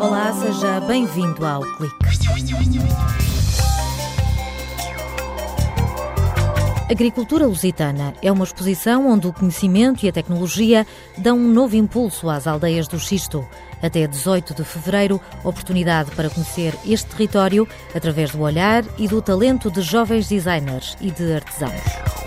Olá, seja bem-vindo ao Clique. Agricultura Lusitana é uma exposição onde o conhecimento e a tecnologia dão um novo impulso às aldeias do Xisto. Até 18 de fevereiro, oportunidade para conhecer este território através do olhar e do talento de jovens designers e de artesãos.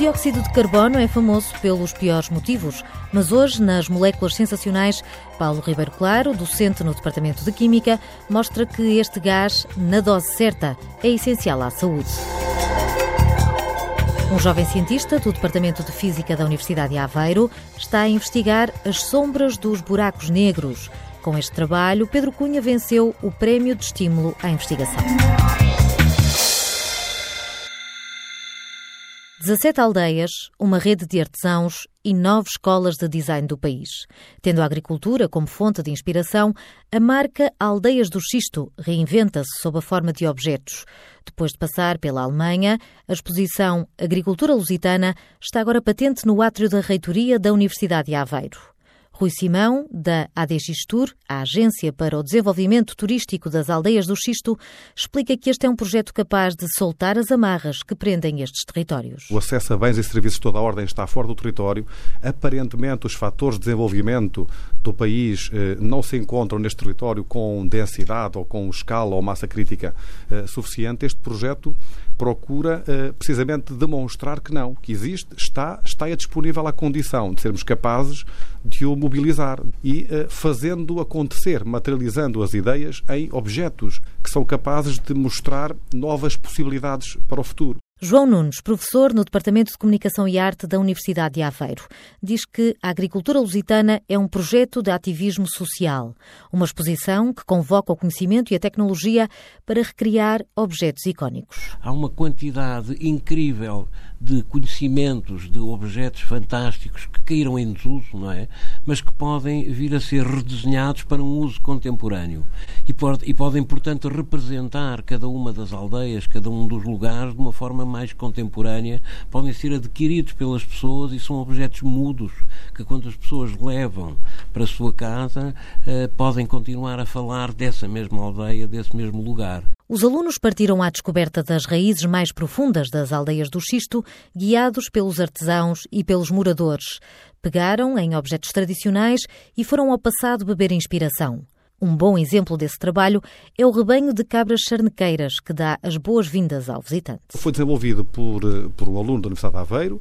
Dióxido de carbono é famoso pelos piores motivos, mas hoje, nas moléculas sensacionais, Paulo Ribeiro Claro, docente no Departamento de Química, mostra que este gás, na dose certa, é essencial à saúde. Um jovem cientista do Departamento de Física da Universidade de Aveiro está a investigar as sombras dos buracos negros. Com este trabalho, Pedro Cunha venceu o Prémio de Estímulo à Investigação. 17 aldeias, uma rede de artesãos e nove escolas de design do país. Tendo a agricultura como fonte de inspiração, a marca Aldeias do Xisto reinventa-se sob a forma de objetos. Depois de passar pela Alemanha, a exposição Agricultura Lusitana está agora patente no átrio da reitoria da Universidade de Aveiro. Rui Simão, da ADXTUR, a Agência para o Desenvolvimento Turístico das Aldeias do Xisto, explica que este é um projeto capaz de soltar as amarras que prendem estes territórios. O acesso a bens e serviços de toda a ordem está fora do território. Aparentemente, os fatores de desenvolvimento do país eh, não se encontram neste território com densidade ou com escala ou massa crítica eh, suficiente. Este projeto procura eh, precisamente demonstrar que não, que existe, está, está disponível a condição de sermos capazes de o mobilizar e uh, fazendo acontecer, materializando as ideias em objetos que são capazes de mostrar novas possibilidades para o futuro. João Nunes, professor no Departamento de Comunicação e Arte da Universidade de Aveiro, diz que a agricultura lusitana é um projeto de ativismo social, uma exposição que convoca o conhecimento e a tecnologia para recriar objetos icónicos. Há uma quantidade incrível de conhecimentos, de objetos fantásticos que caíram em desuso, não é? Mas que podem vir a ser redesenhados para um uso contemporâneo e, e podem, portanto, representar cada uma das aldeias, cada um dos lugares de uma forma mais contemporânea, podem ser adquiridos pelas pessoas e são objetos mudos que, quando as pessoas levam para a sua casa, eh, podem continuar a falar dessa mesma aldeia, desse mesmo lugar. Os alunos partiram à descoberta das raízes mais profundas das aldeias do Xisto, guiados pelos artesãos e pelos moradores. Pegaram em objetos tradicionais e foram ao passado beber inspiração. Um bom exemplo desse trabalho é o rebanho de cabras charnequeiras, que dá as boas-vindas ao visitante. Foi desenvolvido por, eh, por um aluno da Universidade de Aveiro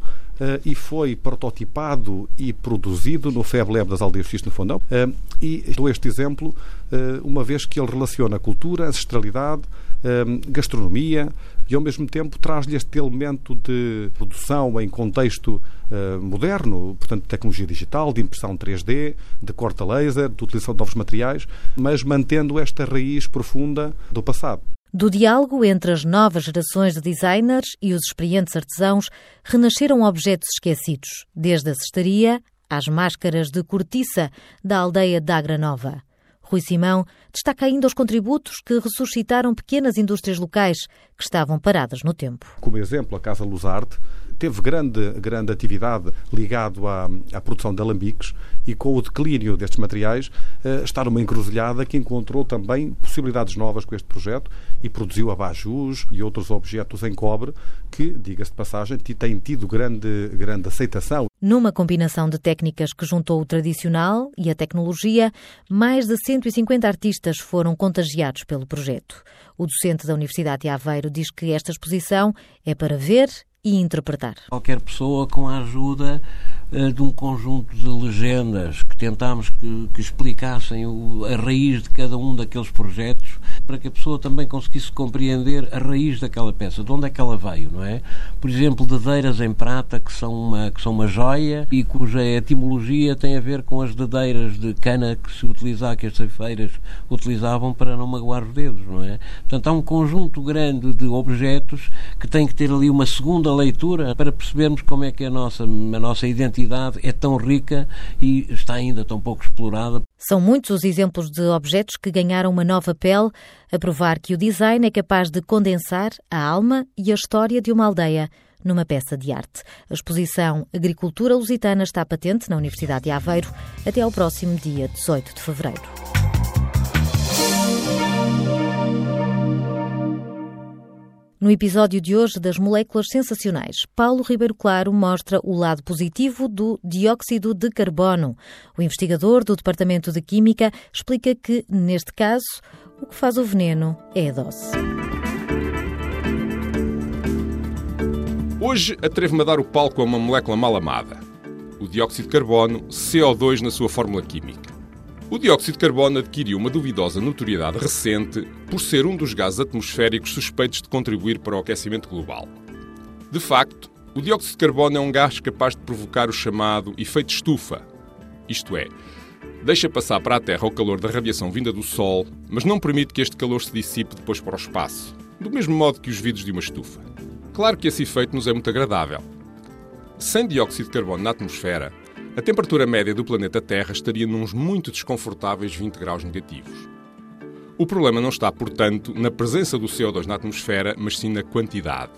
e foi prototipado e produzido no Fab Lab das Aldeias X no Fundão. Uh, e dou este exemplo uh, uma vez que ele relaciona cultura, ancestralidade, gastronomia, e ao mesmo tempo traz-lhe este elemento de produção em contexto uh, moderno, portanto, de tecnologia digital, de impressão 3D, de corta laser, de utilização de novos materiais, mas mantendo esta raiz profunda do passado. Do diálogo entre as novas gerações de designers e os experientes artesãos, renasceram objetos esquecidos, desde a cestaria às máscaras de cortiça da aldeia de Agra Nova. Rui Simão destaca ainda os contributos que ressuscitaram pequenas indústrias locais que estavam paradas no tempo. Como exemplo, a Casa Luzarte teve grande, grande atividade ligado à, à produção de alambiques e com o declínio destes materiais eh, está numa encruzilhada que encontrou também possibilidades novas com este projeto e produziu abajus e outros objetos em cobre que, diga-se de passagem, têm tido grande, grande aceitação. Numa combinação de técnicas que juntou o tradicional e a tecnologia, mais de 150 artistas foram contagiados pelo projeto. O docente da Universidade de Aveiro diz que esta exposição é para ver e interpretar. Qualquer pessoa com a ajuda uh, de um conjunto de legendas que tentámos que, que explicassem o, a raiz de cada um daqueles projetos para que a pessoa também conseguisse compreender a raiz daquela peça, de onde é que ela veio, não é? Por exemplo, dedeiras em prata que são uma, que são uma joia e cuja etimologia tem a ver com as dedeiras de cana que se utilizava, que as ceifeiras utilizavam para não magoar os dedos, não é? Portanto, há um conjunto grande de objetos que tem que ter ali uma segunda leitura para percebermos como é que a nossa, a nossa identidade é tão rica e está ainda tão pouco explorada. São muitos os exemplos de objetos que ganharam uma nova pele, a provar que o design é capaz de condensar a alma e a história de uma aldeia numa peça de arte. A exposição Agricultura Lusitana está patente na Universidade de Aveiro até ao próximo dia 18 de fevereiro. No episódio de hoje das moléculas sensacionais, Paulo Ribeiro Claro mostra o lado positivo do dióxido de carbono. O investigador do Departamento de Química explica que, neste caso, o que faz o veneno é a dose. Hoje atrevo-me a dar o palco a uma molécula mal amada: o dióxido de carbono, CO2 na sua fórmula química. O dióxido de carbono adquiriu uma duvidosa notoriedade recente por ser um dos gases atmosféricos suspeitos de contribuir para o aquecimento global. De facto, o dióxido de carbono é um gás capaz de provocar o chamado efeito estufa, isto é, deixa passar para a Terra o calor da radiação vinda do Sol, mas não permite que este calor se dissipe depois para o espaço, do mesmo modo que os vidros de uma estufa. Claro que esse efeito nos é muito agradável. Sem dióxido de carbono na atmosfera, a temperatura média do planeta Terra estaria nos muito desconfortáveis 20 graus negativos. O problema não está, portanto, na presença do CO2 na atmosfera, mas sim na quantidade.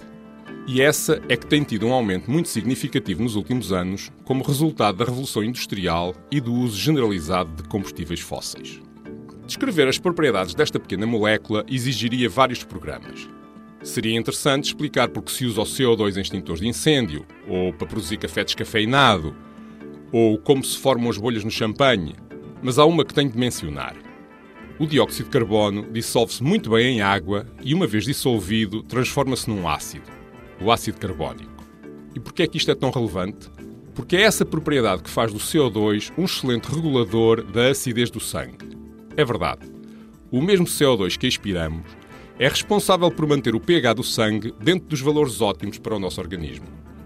E essa é que tem tido um aumento muito significativo nos últimos anos, como resultado da revolução industrial e do uso generalizado de combustíveis fósseis. Descrever as propriedades desta pequena molécula exigiria vários programas. Seria interessante explicar porque se usa o CO2 em extintores de incêndio, ou para produzir café descafeinado, ou como se formam as bolhas no champanhe, mas há uma que tenho de mencionar. O dióxido de carbono dissolve-se muito bem em água e, uma vez dissolvido, transforma-se num ácido, o ácido carbónico. E porquê é que isto é tão relevante? Porque é essa propriedade que faz do CO2 um excelente regulador da acidez do sangue. É verdade. O mesmo CO2 que expiramos é responsável por manter o pH do sangue dentro dos valores ótimos para o nosso organismo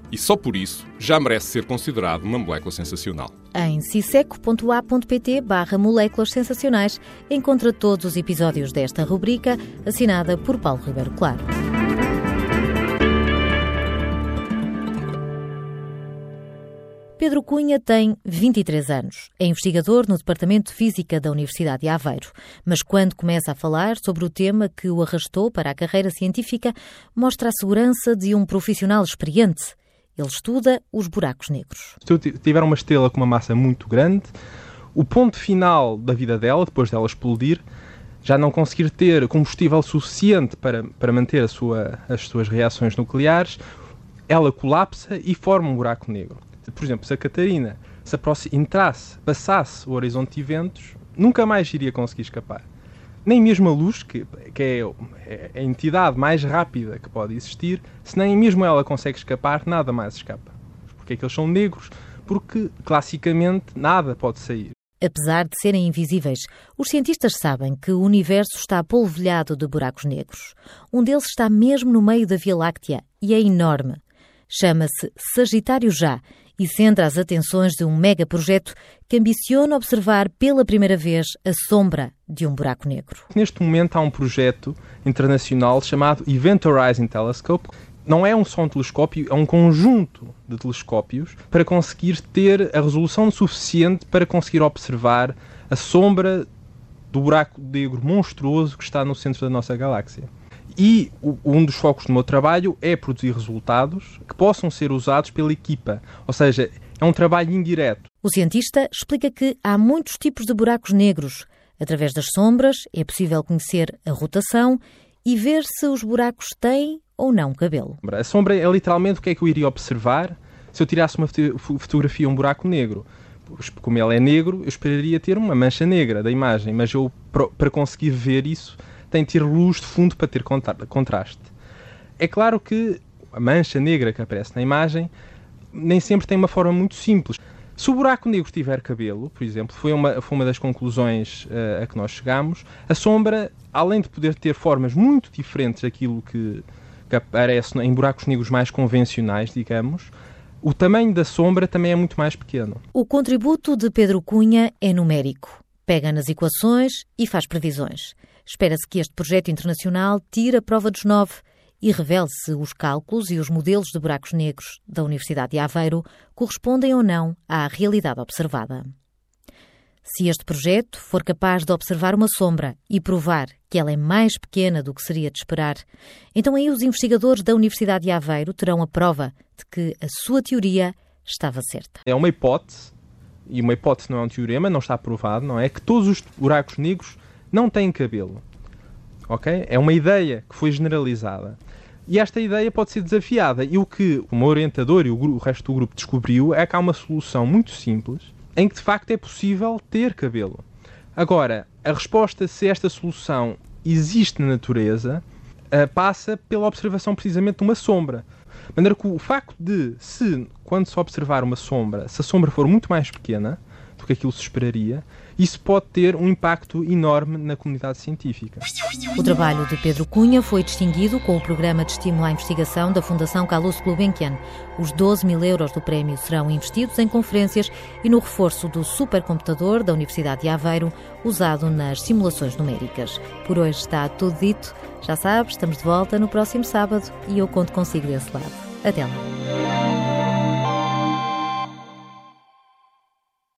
e só por isso já merece ser considerado uma molécula sensacional. Em ciseco.a.pt barra moléculas sensacionais encontra todos os episódios desta rubrica, assinada por Paulo Ribeiro Claro. Pedro Cunha tem 23 anos. É investigador no Departamento de Física da Universidade de Aveiro. Mas quando começa a falar sobre o tema que o arrastou para a carreira científica, mostra a segurança de um profissional experiente ele estuda os buracos negros. Se eu tiver uma estrela com uma massa muito grande, o ponto final da vida dela, depois dela explodir, já não conseguir ter combustível suficiente para, para manter sua, as suas reações nucleares, ela colapsa e forma um buraco negro. Por exemplo, se a Catarina se entrasse, passasse o horizonte de eventos, nunca mais iria conseguir escapar nem mesmo a luz, que, que é, é, a entidade mais rápida que pode existir, se nem mesmo ela consegue escapar, nada mais escapa. Porque é que eles são negros? Porque, classicamente, nada pode sair. Apesar de serem invisíveis, os cientistas sabem que o universo está polvilhado de buracos negros. Um deles está mesmo no meio da Via Láctea e é enorme. Chama-se Sagitário Já e centra as atenções de um megaprojeto que ambiciona observar pela primeira vez a sombra de um buraco negro. Neste momento há um projeto internacional chamado Event Horizon Telescope. Não é um só um telescópio, é um conjunto de telescópios para conseguir ter a resolução suficiente para conseguir observar a sombra do buraco negro monstruoso que está no centro da nossa galáxia. E um dos focos do meu trabalho é produzir resultados que possam ser usados pela equipa, ou seja, é um trabalho indireto. O cientista explica que há muitos tipos de buracos negros. Através das sombras é possível conhecer a rotação e ver se os buracos têm ou não cabelo. A sombra é literalmente o que é que eu iria observar se eu tirasse uma fotografia um buraco negro. Como ele é negro, eu esperaria ter uma mancha negra da imagem, mas eu, para conseguir ver isso, tem de ter luz de fundo para ter contraste. É claro que a mancha negra que aparece na imagem nem sempre tem uma forma muito simples. Se o buraco negro tiver cabelo, por exemplo, foi uma, foi uma das conclusões uh, a que nós chegamos, a sombra, além de poder ter formas muito diferentes daquilo que, que aparece em buracos negros mais convencionais, digamos, o tamanho da sombra também é muito mais pequeno. O contributo de Pedro Cunha é numérico. Pega nas equações e faz previsões. Espera-se que este projeto internacional tire a prova dos nove e revele se os cálculos e os modelos de buracos negros da Universidade de Aveiro correspondem ou não à realidade observada. Se este projeto for capaz de observar uma sombra e provar que ela é mais pequena do que seria de esperar, então aí os investigadores da Universidade de Aveiro terão a prova de que a sua teoria estava certa. É uma hipótese, e uma hipótese não é um teorema, não está provado, não é? Que todos os buracos negros não têm cabelo. Ok? É uma ideia que foi generalizada. E esta ideia pode ser desafiada. E o que o meu orientador e o, o resto do grupo descobriu é que há uma solução muito simples em que de facto é possível ter cabelo. Agora, a resposta se esta solução existe na natureza uh, passa pela observação precisamente de uma sombra. De maneira que o facto de, se, quando se observar uma sombra, se a sombra for muito mais pequena do que aquilo se esperaria, isso pode ter um impacto enorme na comunidade científica. O trabalho de Pedro Cunha foi distinguido com o Programa de Estímulo à Investigação da Fundação Carlos Gulbenkian. Os 12 mil euros do prémio serão investidos em conferências e no reforço do supercomputador da Universidade de Aveiro, usado nas simulações numéricas. Por hoje está tudo dito. Já sabes, estamos de volta no próximo sábado e eu conto consigo desse lado. Até lá.